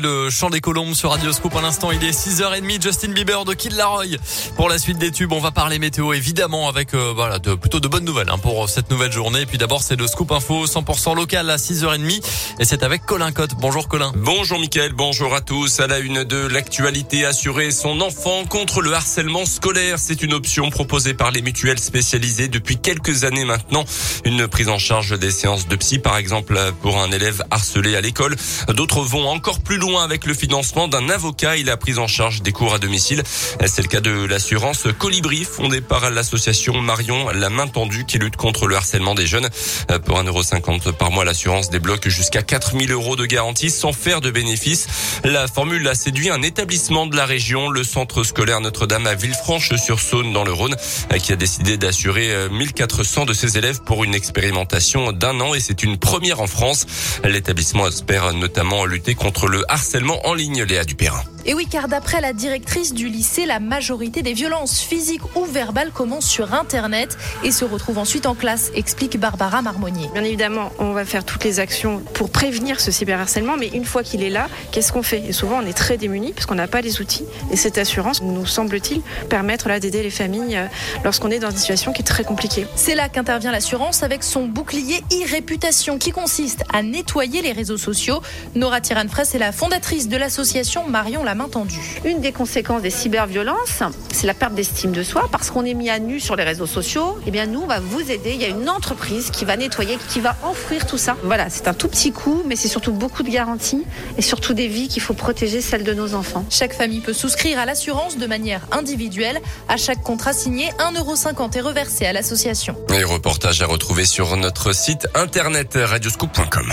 le chant des colombes sur Radio Scoop. À l'instant, il est 6h30. Justin Bieber de Kid Laroi. Pour la suite des tubes, on va parler météo évidemment avec euh, voilà plutôt de bonnes nouvelles hein, pour cette nouvelle journée. Et puis d'abord, c'est le Scoop Info 100% local à 6h30 et c'est avec Colin Cotte. Bonjour Colin. Bonjour Mickaël, bonjour à tous. À la une de l'actualité, assurer son enfant contre le harcèlement scolaire, c'est une option proposée par les mutuelles spécialisées depuis quelques années maintenant. Une prise en charge des séances de psy par exemple pour un élève harcelé à l'école. D'autres vont encore plus loin avec le financement d'un avocat et la prise en charge des cours à domicile. C'est le cas de l'assurance Colibri fondée par l'association Marion La Main Tendue qui lutte contre le harcèlement des jeunes. Pour 1,50€ par mois, l'assurance débloque jusqu'à 4000 euros de garantie sans faire de bénéfices. La formule a séduit un établissement de la région, le centre scolaire Notre-Dame à Villefranche-sur-Saône dans le Rhône, qui a décidé d'assurer 1400 de ses élèves pour une expérimentation d'un an et c'est une première en France. L'établissement espère notamment lutter contre le harcèlement en ligne, Léa Dupérin. Et oui, car d'après la directrice du lycée, la majorité des violences physiques ou verbales commencent sur Internet et se retrouvent ensuite en classe, explique Barbara Marmonnier. Bien évidemment, on va faire toutes les actions pour prévenir ce cyberharcèlement, mais une fois qu'il est là, qu'est-ce qu'on fait? Et souvent, on est très démunis parce qu'on n'a pas les outils. Et cette assurance, nous semble-t-il, permettre là d'aider les familles euh, lorsqu'on est dans une situation qui est très compliquée. C'est là qu'intervient l'assurance avec son bouclier e-réputation qui consiste à nettoyer les réseaux sociaux. Nora Tiran-Fraisse est la fondatrice de l'association Marion la main tendue. Une des conséquences des cyberviolences, c'est la perte d'estime de soi parce qu'on est mis à nu sur les réseaux sociaux. Eh bien, nous, on va vous aider. Il y a une entreprise qui va nettoyer, qui va enfouir tout ça. Voilà, c'est un tout petit coup, mais c'est surtout beaucoup de garanties et surtout des vies qu'il faut protéger, celles de nos enfants. Chaque famille peut souscrire à l'assurance de manière individuelle. À chaque contrat signé, 1,50€ est reversé à l'association. Les reportages à retrouver sur notre site internet radioscoop.com.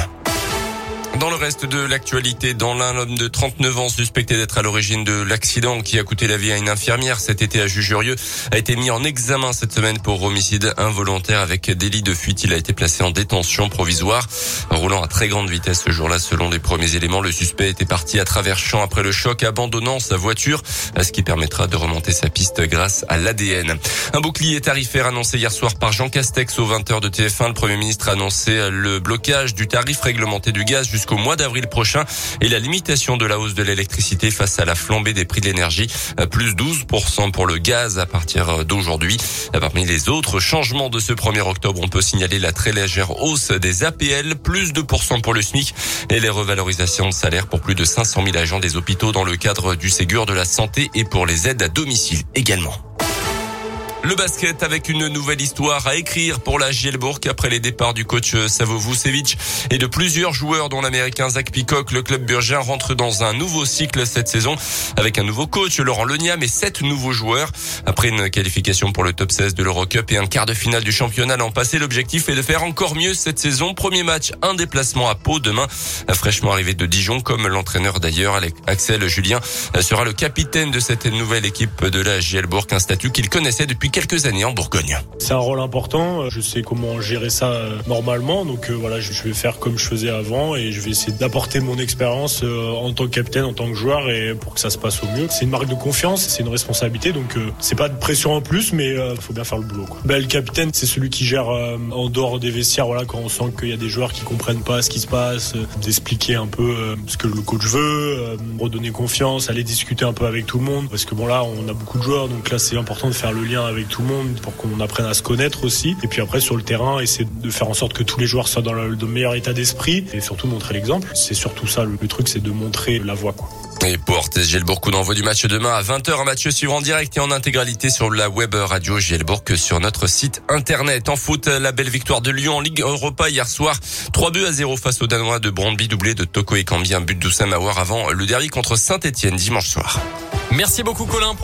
Dans le reste de l'actualité, dans l'un, homme de 39 ans suspecté d'être à l'origine de l'accident qui a coûté la vie à une infirmière cet été à Jujurieux a été mis en examen cette semaine pour homicide involontaire avec délit de fuite. Il a été placé en détention provisoire. Roulant à très grande vitesse ce jour-là, selon les premiers éléments, le suspect était parti à travers champ après le choc, abandonnant sa voiture, ce qui permettra de remonter sa piste grâce à l'ADN. Un bouclier tarifaire annoncé hier soir par Jean Castex aux 20h de TF1. Le Premier ministre a annoncé le blocage du tarif réglementé du gaz jusqu'au mois d'avril prochain et la limitation de la hausse de l'électricité face à la flambée des prix de l'énergie, plus 12% pour le gaz à partir d'aujourd'hui. Parmi les autres changements de ce 1er octobre, on peut signaler la très légère hausse des APL, plus 2% pour le SMIC et les revalorisations de salaire pour plus de 500 000 agents des hôpitaux dans le cadre du Ségur de la santé et pour les aides à domicile également. Le basket avec une nouvelle histoire à écrire pour la Gielbourg après les départs du coach Savo Vucevic et de plusieurs joueurs dont l'américain Zach Peacock. Le club burgien rentre dans un nouveau cycle cette saison avec un nouveau coach Laurent Leniam et sept nouveaux joueurs. Après une qualification pour le top 16 de l'Eurocup et un quart de finale du championnat l'an passé, l'objectif est de faire encore mieux cette saison. Premier match, un déplacement à Pau demain. Fraîchement arrivé de Dijon comme l'entraîneur d'ailleurs, Axel Julien sera le capitaine de cette nouvelle équipe de la Gielbourg, un statut qu'il connaissait depuis quelques années en Bourgogne. C'est un rôle important. Je sais comment gérer ça euh, normalement. Donc euh, voilà, je vais faire comme je faisais avant et je vais essayer d'apporter mon expérience euh, en tant que capitaine, en tant que joueur et pour que ça se passe au mieux. C'est une marque de confiance, c'est une responsabilité. Donc c'est pas de pression en plus, mais il faut bien faire le boulot. Quoi. Ben, le capitaine, c'est celui qui gère en dehors des vestiaires. Voilà, quand on sent qu'il y a des joueurs qui comprennent pas ce qui se passe, d'expliquer un peu ce que le coach veut, redonner confiance, aller discuter un peu avec tout le monde. Parce que bon là, on a beaucoup de joueurs, donc là c'est important de faire le lien avec tout le monde pour qu'on apprenne à se connaître aussi. Et puis après, sur le terrain, essayer de faire en sorte que tous les joueurs soient dans le, meilleur état d'esprit et surtout montrer l'exemple. C'est surtout ça, le, truc, c'est de montrer la voie. Quoi. Et pour Gielbourg, coup d'envoi du match demain à 20h, un match suivant en direct et en intégralité sur la web radio Gielbourg sur notre site internet. En foot, la belle victoire de Lyon en Ligue Europa hier soir. 3 buts à 0 face aux Danois de Brandby, doublé de Toko et Cambi, un but d'Oussam Aouar avant le derby contre Saint-Etienne dimanche soir. Merci beaucoup Colin.